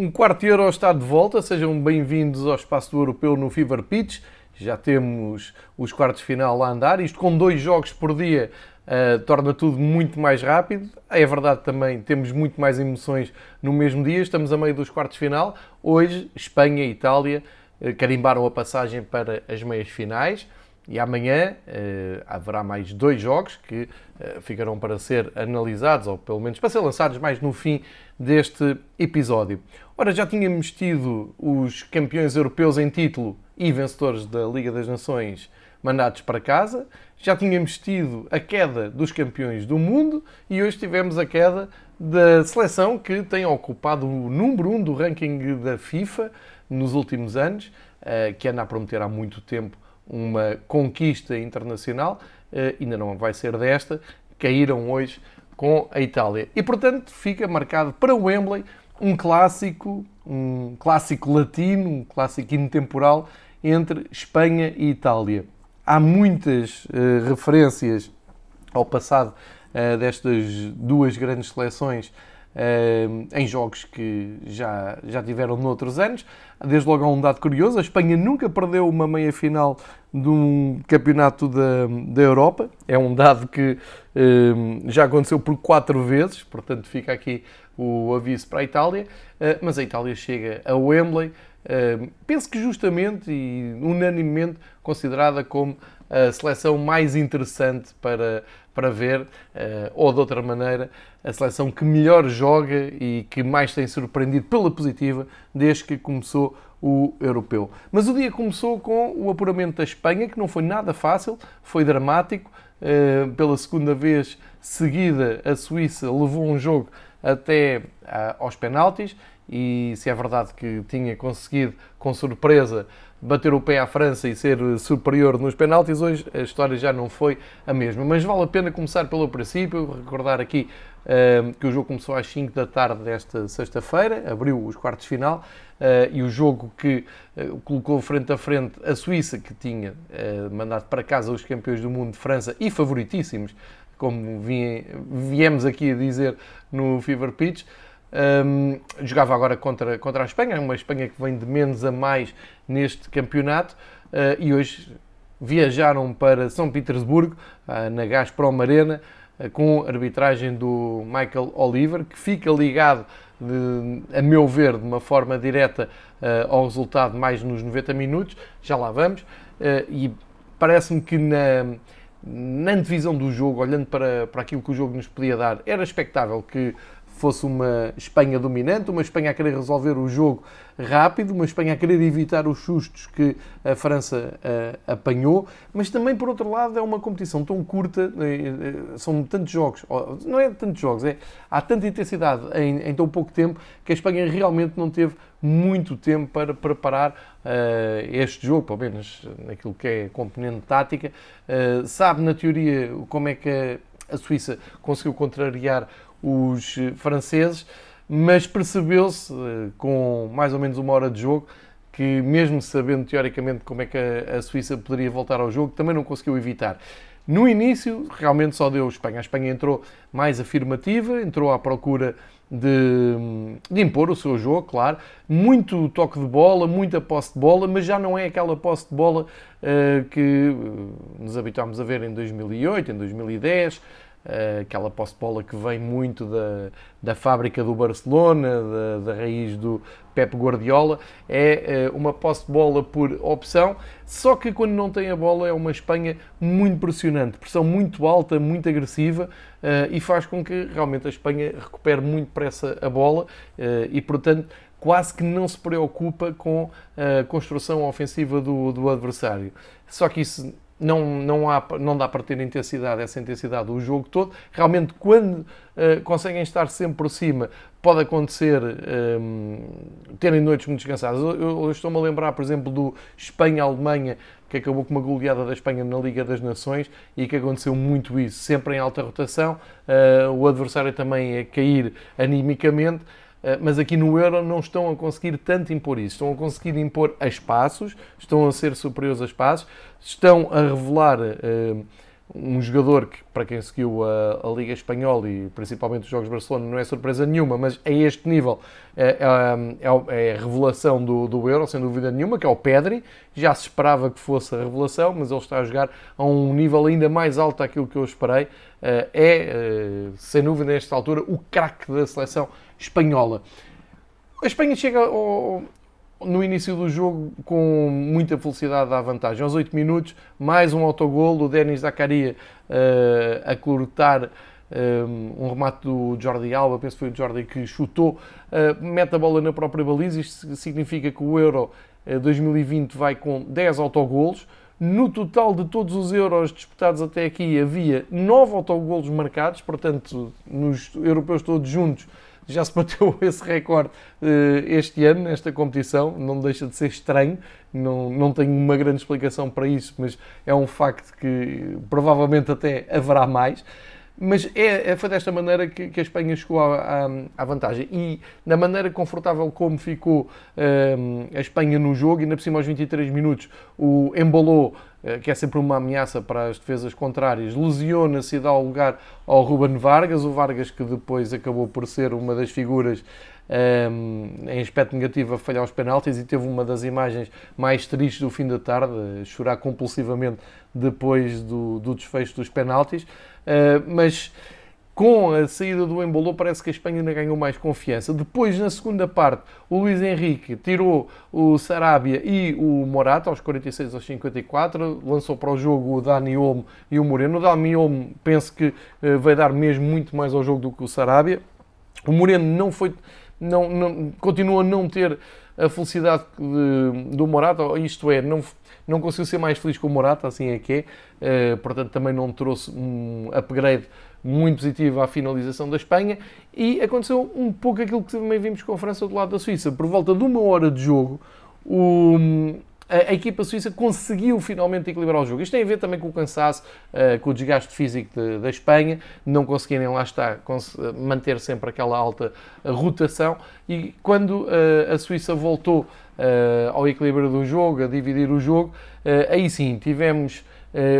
Um quarto euro está de volta, sejam bem-vindos ao espaço do europeu no Fever Pitch. Já temos os quartos de final a andar, isto com dois jogos por dia uh, torna tudo muito mais rápido. É verdade também, temos muito mais emoções no mesmo dia, estamos a meio dos quartos de final. Hoje, Espanha e Itália uh, carimbaram a passagem para as meias finais. E amanhã uh, haverá mais dois jogos que uh, ficarão para ser analisados, ou pelo menos para ser lançados mais no fim deste episódio. Ora, já tínhamos tido os campeões europeus em título e vencedores da Liga das Nações mandados para casa, já tínhamos tido a queda dos campeões do mundo e hoje tivemos a queda da seleção que tem ocupado o número 1 um do ranking da FIFA nos últimos anos, uh, que anda a prometer há muito tempo uma conquista internacional, uh, ainda não vai ser desta, caíram hoje com a Itália. E portanto fica marcado para o Wembley um clássico, um clássico latino, um clássico intemporal entre Espanha e Itália. Há muitas uh, referências ao passado uh, destas duas grandes seleções em jogos que já, já tiveram noutros anos. Desde logo há um dado curioso: a Espanha nunca perdeu uma meia final de um campeonato da, da Europa. É um dado que já aconteceu por quatro vezes, portanto fica aqui o aviso para a Itália. Uh, mas a Itália chega a Wembley, uh, penso que justamente e unanimemente considerada como a seleção mais interessante para, para ver, uh, ou de outra maneira, a seleção que melhor joga e que mais tem surpreendido pela positiva desde que começou o europeu. Mas o dia começou com o apuramento da Espanha, que não foi nada fácil, foi dramático. Uh, pela segunda vez seguida, a Suíça levou um jogo até uh, aos penaltis e se é verdade que tinha conseguido, com surpresa, bater o pé à França e ser superior nos penaltis, hoje a história já não foi a mesma. Mas vale a pena começar pelo princípio, recordar aqui uh, que o jogo começou às 5 da tarde desta sexta-feira, abriu os quartos de final, uh, e o jogo que uh, colocou frente a frente a Suíça, que tinha mandado para casa os campeões do mundo de França e favoritíssimos, como viemos aqui a dizer no Fever Pitch, um, jogava agora contra, contra a Espanha, uma Espanha que vem de menos a mais neste campeonato uh, e hoje viajaram para São Petersburgo, uh, na Gazprom Arena, uh, com a arbitragem do Michael Oliver, que fica ligado, de, a meu ver, de uma forma direta ao resultado mais nos 90 minutos. Já lá vamos. e parece-me que na, na antevisão do jogo, olhando para, para aquilo que o jogo nos podia dar, era expectável que fosse uma Espanha dominante, uma Espanha a querer resolver o jogo rápido, uma Espanha a querer evitar os sustos que a França uh, apanhou, mas também, por outro lado, é uma competição tão curta, uh, são tantos jogos, não é tantos jogos, é, há tanta intensidade em, em, tão pouco tempo que a Espanha realmente não teve muito tempo para preparar uh, este jogo, pelo menos naquilo que é componente tática. sabe, na teoria, como é que a, a Suíça conseguiu contrariar os franceses, mas percebeu-se, eh, com mais ou menos uma hora de jogo, que mesmo sabendo teoricamente como é que a Suíça poderia voltar ao jogo, também não conseguiu evitar. No início, realmente só deu a Espanha. A Espanha entrou mais afirmativa, entrou à procura de, de, impor o seu jogo, claro. Muito toque de bola, muita posse de bola, mas já não é aquela posse de bola uh, que nos habituámos a ver em 2008, em 2010. Eh, aquela posse de bola que vem muito da, da fábrica do Barcelona, da, da raiz do Pep Guardiola, é eh, uma posse de bola por opção, só que quando não tem a bola é uma Espanha muito pressionante, pressão muito alta, muito agressiva eh, e faz com que realmente a Espanha recupere muito depressa a bola e, portanto, quase que não se preocupa com a construção ofensiva do, do adversário. Só que isso não, não, há, não dá para ter intensidade, essa intensidade o jogo todo. Realmente, quando uh, conseguem estar sempre por cima, pode acontecer um, eh, terem noites muito descansadas. Eu, eu estou-me a lembrar, por exemplo, do Espanha-Alemanha, que acabou com uma goleada da Espanha na Liga das Nações e que aconteceu muito isso, sempre em alta rotação, uh, o adversário também a cair animicamente. Eh, mas aqui no Euro não estão a conseguir tanto impor isso. Estão a conseguir impor a espaços, estão a ser superiores a espaços, estão a revelar uh, um jogador que, para quem seguiu a, a, Liga Espanhola e principalmente os Jogos de Barcelona, não é surpresa nenhuma, mas a este nível é, é, é, a revelação do, do Euro, sem dúvida nenhuma, que é o Pedri. Já se esperava que fosse a revelação, mas ele está a jogar a um nível ainda mais alto daquilo que eu esperei. É sem dúvida, nesta altura, o craque da seleção espanhola. A Espanha chega ao, no início do jogo com muita velocidade à vantagem. Aos 8 minutos, mais um autogol do Denis Zakaria uh, a cortar um, eh, um remate do Jordi Alba, penso que foi o Jordi que chutou, uh, mete a bola na própria baliza. Isto significa que o Euro uh, 2020 vai com 10 autogolos. No total de todos os euros disputados até aqui havia 9 autogolos marcados, portanto, nos europeus todos juntos já se bateu esse recorde uh, este ano, nesta competição, não deixa de ser estranho, não, não tenho uma grande explicação para isso, mas é um facto que provavelmente até haverá mais. Mas é, é, foi desta maneira que, que a Espanha chegou à, à, vantagem. E na maneira confortável como ficou um, a Espanha no jogo, ainda por cima aos 23 minutos, o embolou, que é sempre uma ameaça para as defesas contrárias, lesiona-se e dá o lugar ao Ruben Vargas. O Vargas que depois acabou por ser uma das figuras um, em aspecto negativo a falhar os penaltis e teve uma das imagens mais tristes do fim da tarde, chorar compulsivamente depois do, do desfecho dos penaltis. Uh, mas com a saída do Embolou, parece que a Espanha ainda ganhou mais confiança. Depois, na segunda parte, o Luís Henrique tirou o Sarabia e o Morata, aos 46 aos 54, lançou para o jogo o Dani Olmo e o Moreno. O Dani Olmo penso que uh, vai dar mesmo muito mais ao jogo do que o Sarabia. O Moreno não foi não, não, continua a não ter a felicidade de, do Morata, isto é, não, não conseguiu ser mais feliz com o Morata, assim é que é, uh, portanto também não trouxe um upgrade muito positivo à finalização da Espanha e aconteceu um pouco aquilo que também vimos com a França do lado da Suíça, por volta de uma hora de jogo, o, a, equipa suíça conseguiu finalmente equilibrar o jogo. Isto tem a ver também com o cansaço, uh, com o desgaste físico de, da Espanha, não conseguirem lá estar, manter sempre aquela alta rotação e quando uh, a Suíça voltou ao equilíbrio do jogo, a dividir o jogo, aí sim tivemos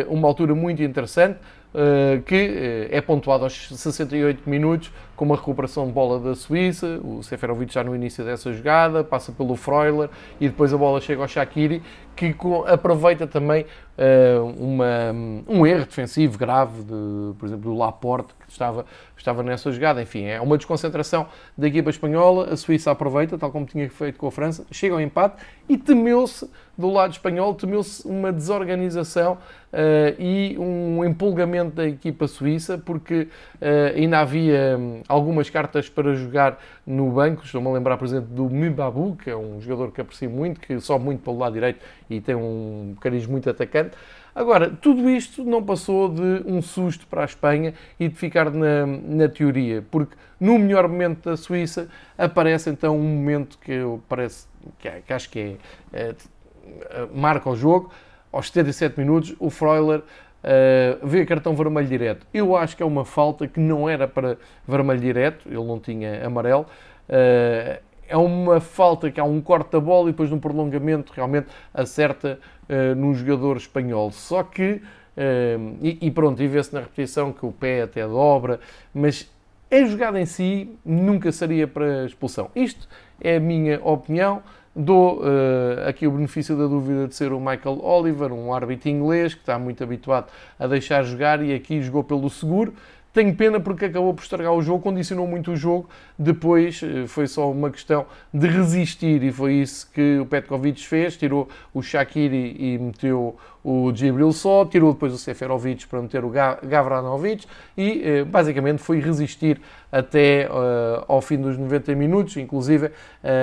uma altura muito interessante. Uh, que uh, é pontuado aos 68 minutos com uma recuperação de bola da Suíça, o Seferovic já no início dessa jogada, passa pelo Freuler e depois a bola chega ao Shaqiri, que aproveita também uh, uma, um erro defensivo grave, de, por exemplo, do Laporte, que estava, estava nessa jogada. Enfim, é uma desconcentração da equipa espanhola, a Suíça aproveita, tal como tinha feito com a França, chega ao empate e temeu-se, do lado espanhol, temeu-se uma desorganização uh, e um empolgamento da equipa suíça, porque uh, ainda havia algumas cartas para jogar no banco. Estou-me a lembrar, por exemplo, do Mbabu, que é um jogador que aprecio muito, que sobe muito pelo lado direito e tem um cariz muito atacante. Agora, tudo isto não passou de um susto para a Espanha e de ficar na, na teoria, porque no melhor momento da Suíça aparece então um momento que eu parece que, que acho que é, é, marca o jogo. Aos 77 minutos, o Freuler uh, vê cartão vermelho direto. Eu acho que é uma falta que não era para vermelho direto, ele não tinha amarelo. Uh, é uma falta que há um corte da bola e depois no prolongamento realmente acerta uh, num jogador espanhol. Só que, uh, e, e, pronto, e vê-se na repetição que o pé até dobra, mas a jogada em si nunca seria para expulsão. Isto é a minha opinião. Dou uh, aqui o benefício da dúvida de ser o Michael Oliver, um árbitro inglês que está muito habituado a deixar jogar e aqui jogou pelo seguro. Tenho pena porque acabou por estragar o jogo, condicionou muito o jogo. Depois eh, foi só uma questão de resistir e foi isso que o Petkovic fez. Tirou o Shakiri e meteu o Gibril só, tirou depois o Seferovic para meter o Gavranovic e eh, basicamente foi resistir até uh, ao fim dos 90 minutos. Inclusive uh,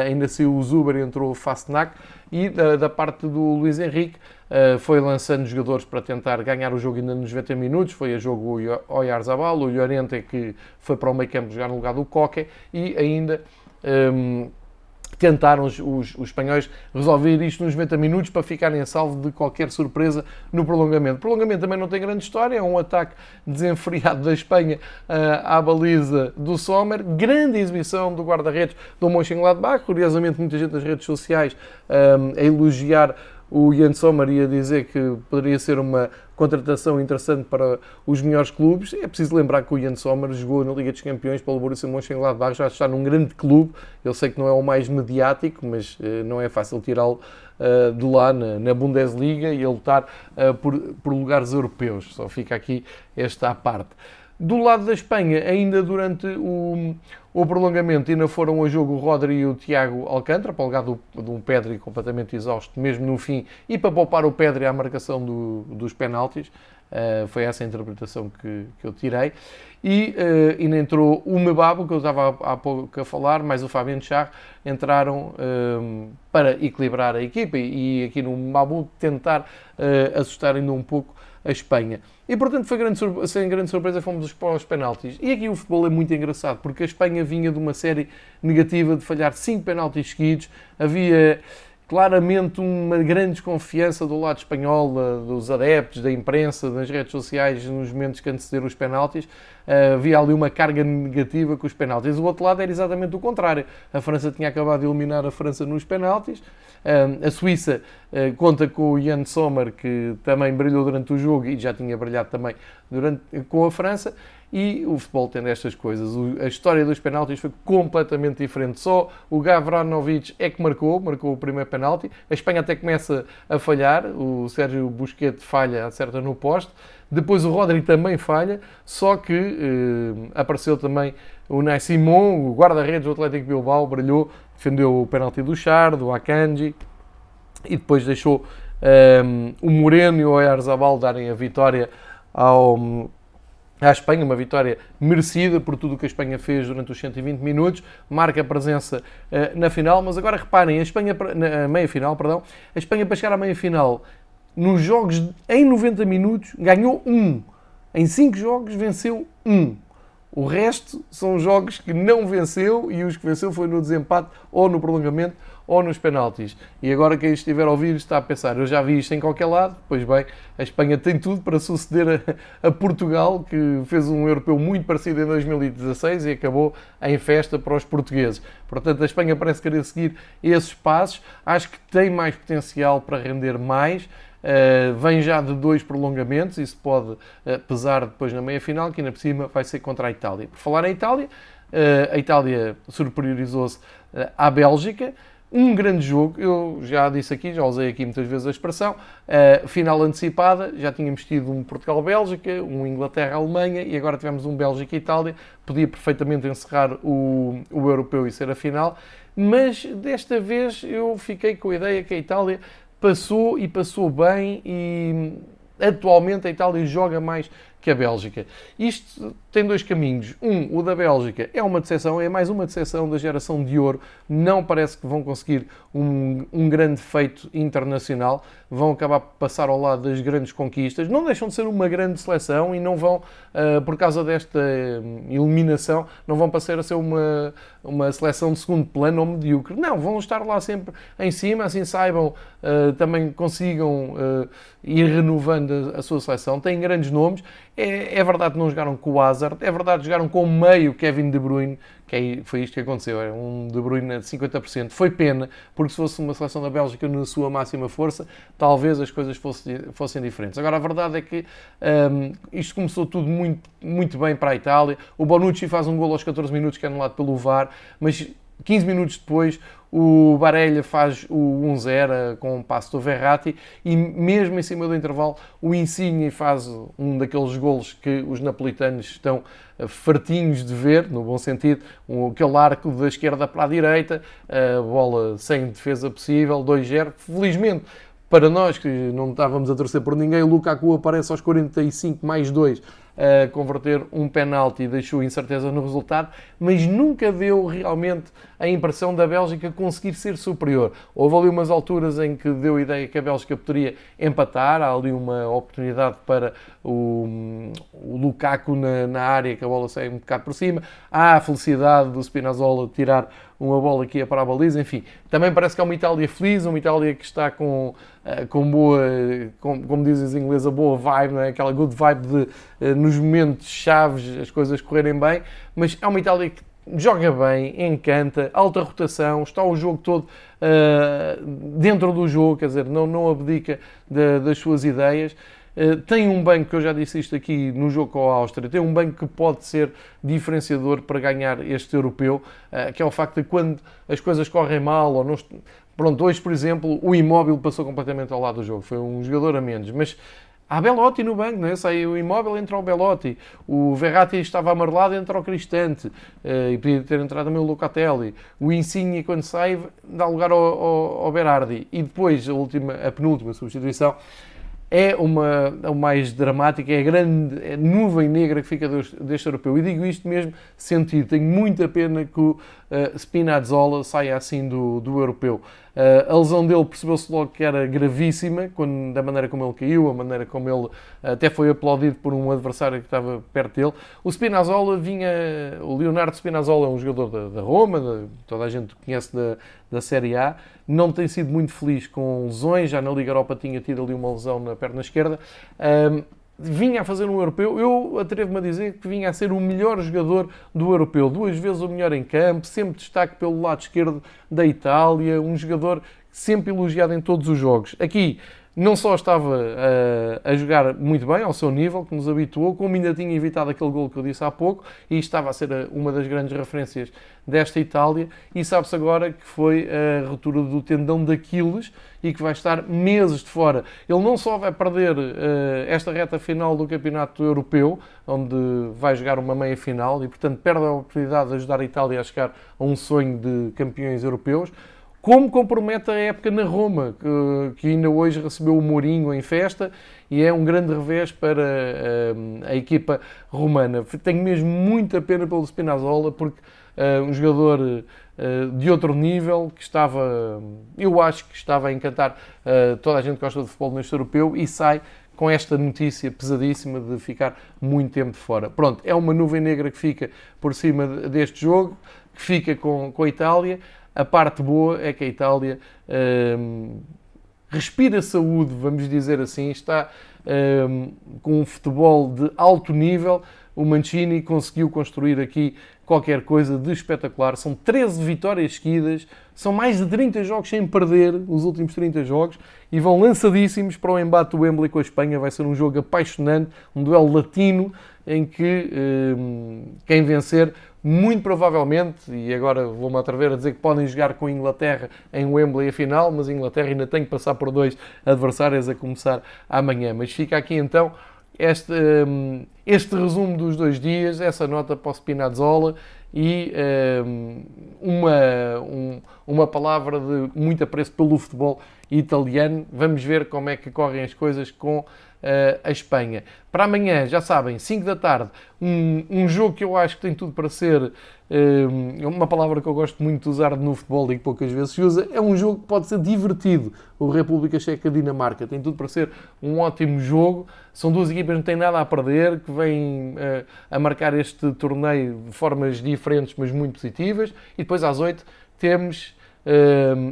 ainda saiu o Zuber entrou o Fastnac e da, da parte do Luís Henrique Uh, foi lançando jogadores para tentar ganhar o jogo ainda nos 90 minutos. Foi a jogo o Oyarzabal, o Llorente que foi para o meio campo jogar no lugar do Coque e ainda um, ehm, tentaram os, os, os, espanhóis resolver isto nos 90 minutos para ficarem salvo de qualquer surpresa no prolongamento. O prolongamento também não tem grande história, é um ataque desenfreado da Espanha uh, à baliza do Sommer, grande exibição do guarda-redes do Mönchengladbach, curiosamente muita gente nas redes sociais um, ehm, a elogiar o Jens Sommer ia dizer que poderia ser uma contratação interessante para os melhores clubes. É preciso lembrar que o Jan Sommer jogou na Liga dos Campeões pelo Borussia Mönchengladbach, já está num grande clube. Eu sei que não é o mais mediático, mas uh, não é fácil tirá-lo uh, de lá na, na, Bundesliga e a lutar uh, por, por lugares europeus. Só fica aqui esta à parte. Do lado da Espanha, ainda durante o, o prolongamento, ainda foram a jogo o Rodri e o Tiago Alcântara, para o lugar do, de um Pedri completamente exausto, mesmo no fim, e para poupar o Pedri à marcação do, dos penaltis. Uh, foi essa a interpretação que, que eu tirei. E uh, ainda entrou o Mebabo, que eu estava há, há pouco a falar, mais o Fabiano Char, entraram uh, para equilibrar a equipa e, e aqui no Mebabo tentar uh, assustar ainda um pouco a Espanha. E portanto, foi grande, sem grande surpresa, fomos para os penaltis. E aqui o futebol é muito engraçado, porque a Espanha vinha de uma série negativa de falhar 5 penaltis seguidos, havia claramente uma grande desconfiança do lado espanhol, dos adeptos, da imprensa, das redes sociais, nos momentos que antecederam os penaltis. Uh, havia ali uma carga negativa com os penaltis. O outro lado era exatamente o contrário. A França tinha acabado de eliminar a França nos penaltis. Uh, a Suíça uh, conta com o Jan Sommer, que também brilhou durante o jogo e já tinha brilhado também durante, com a França. E o futebol tem destas coisas. A história dos penaltis foi completamente diferente. Só o Gavranovic é que marcou, marcou o primeiro penalti. A Espanha até começa a falhar. O Sérgio Busquets falha, acerta no poste. Depois o Rodri também falha, só que eh, apareceu também o Nai Simon, o guarda-redes do Atlético Bilbao, brilhou, defendeu o penalti do Char, do Akanji, e depois deixou eh, o Moreno e o Oyarzabal darem a vitória ao, à Espanha, uma vitória merecida por tudo o que a Espanha fez durante os 120 minutos, marca a presença uh, na final, mas agora reparem, a Espanha, na meia-final, perdão, a Espanha para chegar à meia-final, nos jogos em 90 minutos, ganhou um. Em 5 jogos, venceu um. O resto são jogos que não venceu e os que venceu foi no desempate ou no prolongamento ou nos penaltis. E agora quem estiver a ouvir está a pensar, eu já vi isto em qualquer lado, pois bem, a Espanha tem tudo para suceder a, a Portugal, que fez um europeu muito parecido em 2016 e acabou em festa para os portugueses. Portanto, a Espanha parece querer seguir esses passos, acho que tem mais potencial para render mais. Uh, vem já de dois prolongamentos, isso pode uh, pesar depois na meia-final, que ainda por cima vai ser contra a Itália. Por falar em Itália, uh, a Itália superiorizou-se à Bélgica, um grande jogo, eu já disse aqui, já usei aqui muitas vezes a expressão, final antecipada, já tínhamos tido um Portugal-Bélgica, um Inglaterra-Alemanha e agora tivemos um Bélgica-Itália, podia perfeitamente encerrar o, o europeu e ser a final, mas desta vez eu fiquei com a ideia que a Itália passou e passou bem e atualmente a Itália joga mais que a Bélgica. Isto tem dois caminhos. Um, o da Bélgica é uma decepção, é mais uma decepção da geração de ouro. Não parece que vão conseguir um, um grande feito internacional. Vão acabar por passar ao lado das grandes conquistas. Não deixam de ser uma grande seleção e não vão, uh, por causa desta hum, eliminação, não vão passar a ser uma, uma seleção de segundo plano ou medíocre. Não, vão estar lá sempre em cima, assim saibam, uh, também consigam ir renovando a, a sua seleção. Têm grandes nomes é, é, verdade que não jogaram com o Hazard, é verdade que jogaram com o meio Kevin De Bruyne, que é, foi isto que aconteceu, é um De Bruyne de 50%. Foi pena, porque se fosse uma seleção da Bélgica na sua máxima força, talvez as coisas fossem, fossem diferentes. Agora, a verdade é que um, isto começou tudo muito, muito bem para a Itália. O Bonucci faz um gol aos 14 minutos, que é anulado pelo VAR, mas 15 minutos depois o Barella faz o 1-0 com o passo do Verratti e mesmo em cima do intervalo o Insigne faz um daqueles golos que os napolitanos estão eh, fartinhos de ver, no bom sentido, aquele arco da esquerda para a direita, a bola sem defesa possível, 2-0. Felizmente, para nós que não estávamos a torcer por ninguém, o Lukaku aparece aos 45 mais 2 a converter um penalti e deixou incerteza no resultado, mas nunca deu realmente a impressão da Bélgica conseguir ser superior. Houve ali umas alturas em que deu a ideia que a Bélgica poderia empatar, há ali uma oportunidade para o, o Lukaku na, na, área, que a bola sai um bocado por cima, há a felicidade do Spinazzola tirar uma bola que ia para a baliza, enfim. Também parece que é uma Itália feliz, uma Itália que está com, eh, com boa, com, como dizem os ingleses, a boa vibe, não é? aquela good vibe de eh, nos momentos chaves as coisas correrem bem, mas é uma Itália que joga bem, encanta, alta rotação, está o jogo todo uh, dentro do jogo, quer dizer, não, não abdica de, das suas ideias. Uh, tem um banco, que eu já disse isto aqui no jogo com a Áustria, tem um banco que pode ser diferenciador para ganhar este europeu, uh, que é o facto de quando as coisas correm mal ou não. Pronto, hoje, por exemplo, o imóvel passou completamente ao lado do jogo, foi um jogador a menos, mas Há Belotti no banco, não é? Sai o imóvel, entra o Belotti. O Verratti estava amarelado, entra o Cristante. Uh, e podia ter entrado também o Locatelli. O Insigne, quando sai, dá lugar ao, ao, ao Berardi. E depois, a, última, a penúltima substituição, é uma, a mais dramática, é a grande é nuvem negra que fica deste, deste europeu. E digo isto mesmo sentido. Tenho muita pena que o uh, Spinazzola saia assim do, do europeu. Uh, a lesão dele percebeu-se logo que era gravíssima, quando, da maneira como ele caiu, a maneira como ele até foi aplaudido por um adversário que estava perto dele. O Spinazzola vinha. O Leonardo Spinazzola é um jogador da, da Roma, da, toda a gente conhece da, da Série A. Não tem sido muito feliz com lesões, já na Liga Europa tinha tido ali uma lesão na perna esquerda. Vinha a fazer um europeu, eu atrevo-me a dizer que vinha a ser o melhor jogador do europeu, duas vezes o melhor em campo, sempre destaque pelo lado esquerdo da Itália, um jogador sempre elogiado em todos os jogos. Aqui não só estava a, a, jogar muito bem, ao seu nível, que nos habituou, como ainda tinha evitado aquele gol que eu disse há pouco, e estava a ser uma das grandes referências desta Itália, e sabe-se agora que foi a ruptura do tendão de Aquiles e que vai estar meses de fora. Ele não só vai perder uh, esta reta final do Campeonato Europeu, onde vai jogar uma meia final, e portanto perde a oportunidade de ajudar a Itália a chegar a um sonho de campeões europeus, como compromete a época na Roma, que, que, ainda hoje recebeu o Mourinho em festa e é um grande revés para uh, a equipa romana. Tenho mesmo muita pena pelo Spinazzola, porque uh, um jogador uh, de outro nível, que estava, eu acho que estava a encantar toda a gente que gosta de futebol neste europeu e sai com esta notícia pesadíssima de ficar muito tempo de fora. Pronto, é uma nuvem negra que fica por cima deste jogo, que fica com, com a Itália. A parte boa é que a Itália hum, respira saúde, vamos dizer assim, está hum, com um futebol de alto nível. O Mancini conseguiu construir aqui qualquer coisa de espetacular. São 13 vitórias seguidas, são mais de 30 jogos sem perder, os últimos 30 jogos, e vão lançadíssimos para o embate do Wembley com a Espanha. Vai ser um jogo apaixonante, um duelo latino, em que hum, quem vencer muito provavelmente, e agora vou-me atrever a dizer que podem jogar com a Inglaterra em Wembley a final, mas a Inglaterra ainda tem que passar por dois adversários a começar amanhã. Mas fica aqui então este, hum, este resumo dos dois dias, essa nota para o Spinazzola e um, uma, um, uma palavra de muito apreço pelo futebol italiano. Vamos ver como é que correm as coisas com a Espanha. Para amanhã, já sabem, 5 da tarde, um, um, jogo que eu acho que tem tudo para ser, uh, uma palavra que eu gosto muito de usar no futebol e que poucas vezes se usa, é um jogo que pode ser divertido. O República Checa-Dinamarca tem tudo para ser um ótimo jogo. São duas equipas que não têm nada a perder, que vêm uh, a marcar este torneio de formas diferentes, mas muito positivas. E depois às 8 temos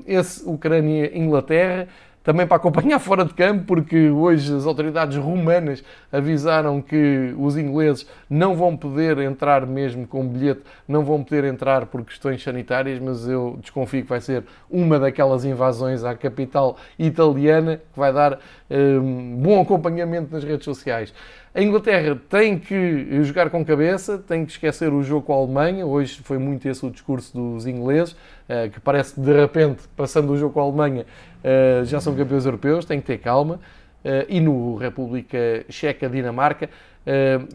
esse Ucrânia-Inglaterra também para acompanhar fora de campo, porque hoje as autoridades romanas avisaram que os ingleses não vão poder entrar mesmo com bilhete, não vão poder entrar por questões sanitárias, mas eu desconfio que vai ser uma daquelas invasões à capital italiana que vai dar um, bom acompanhamento nas redes sociais. A Inglaterra tem que jogar com cabeça, tem que esquecer o jogo com a Alemanha. Hoje foi muito esse o discurso dos ingleses, eh, que parece que de repente, passando o jogo com a Alemanha, eh, já são campeões europeus, tem que ter calma. Eh, e no República Checa, Dinamarca,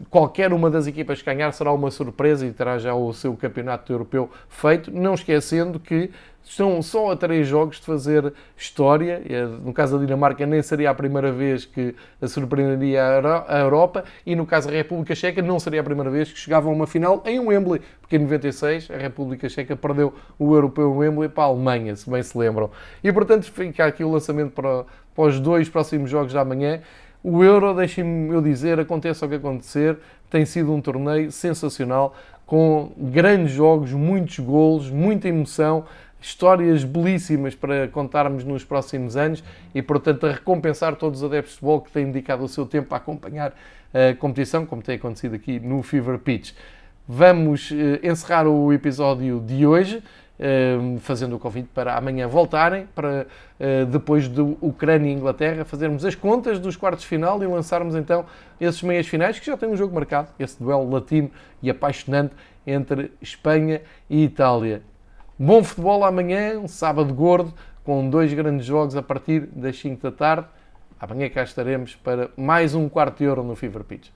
qualquer uma das equipas que ganhar será uma surpresa e terá já o seu campeonato europeu feito, não esquecendo que estão só a três jogos de fazer história. No caso da Dinamarca, nem seria a primeira vez que surpreenderia a Europa, e no caso da República Checa, não seria a primeira vez que chegavam a uma final em Wembley, porque em 96 a República Checa perdeu o europeu Wembley para a Alemanha, se bem se lembram. E portanto, fica aqui o lançamento para, para os dois próximos jogos da manhã. O Euro, deixem-me eu dizer, aconteça o que acontecer, tem sido um torneio sensacional, com grandes jogos, muitos golos, muita emoção histórias belíssimas para contarmos nos próximos anos e, portanto, a recompensar todos os adeptos de futebol que têm dedicado o seu tempo a acompanhar a competição, como tem acontecido aqui no Fever Pitch. Vamos eh, encerrar o episódio de hoje. fazendo o convite para amanhã voltarem, para depois do Ucrânia e Inglaterra, fazermos as contas dos quartos de final e lançarmos então esses meias finais, que já tem um jogo marcado, esse duelo latino e apaixonante entre Espanha e Itália. Bom futebol amanhã, um sábado gordo, com dois grandes jogos a partir das 5 da tarde. Amanhã cá estaremos para mais um quarto de hora no Fever Pitch.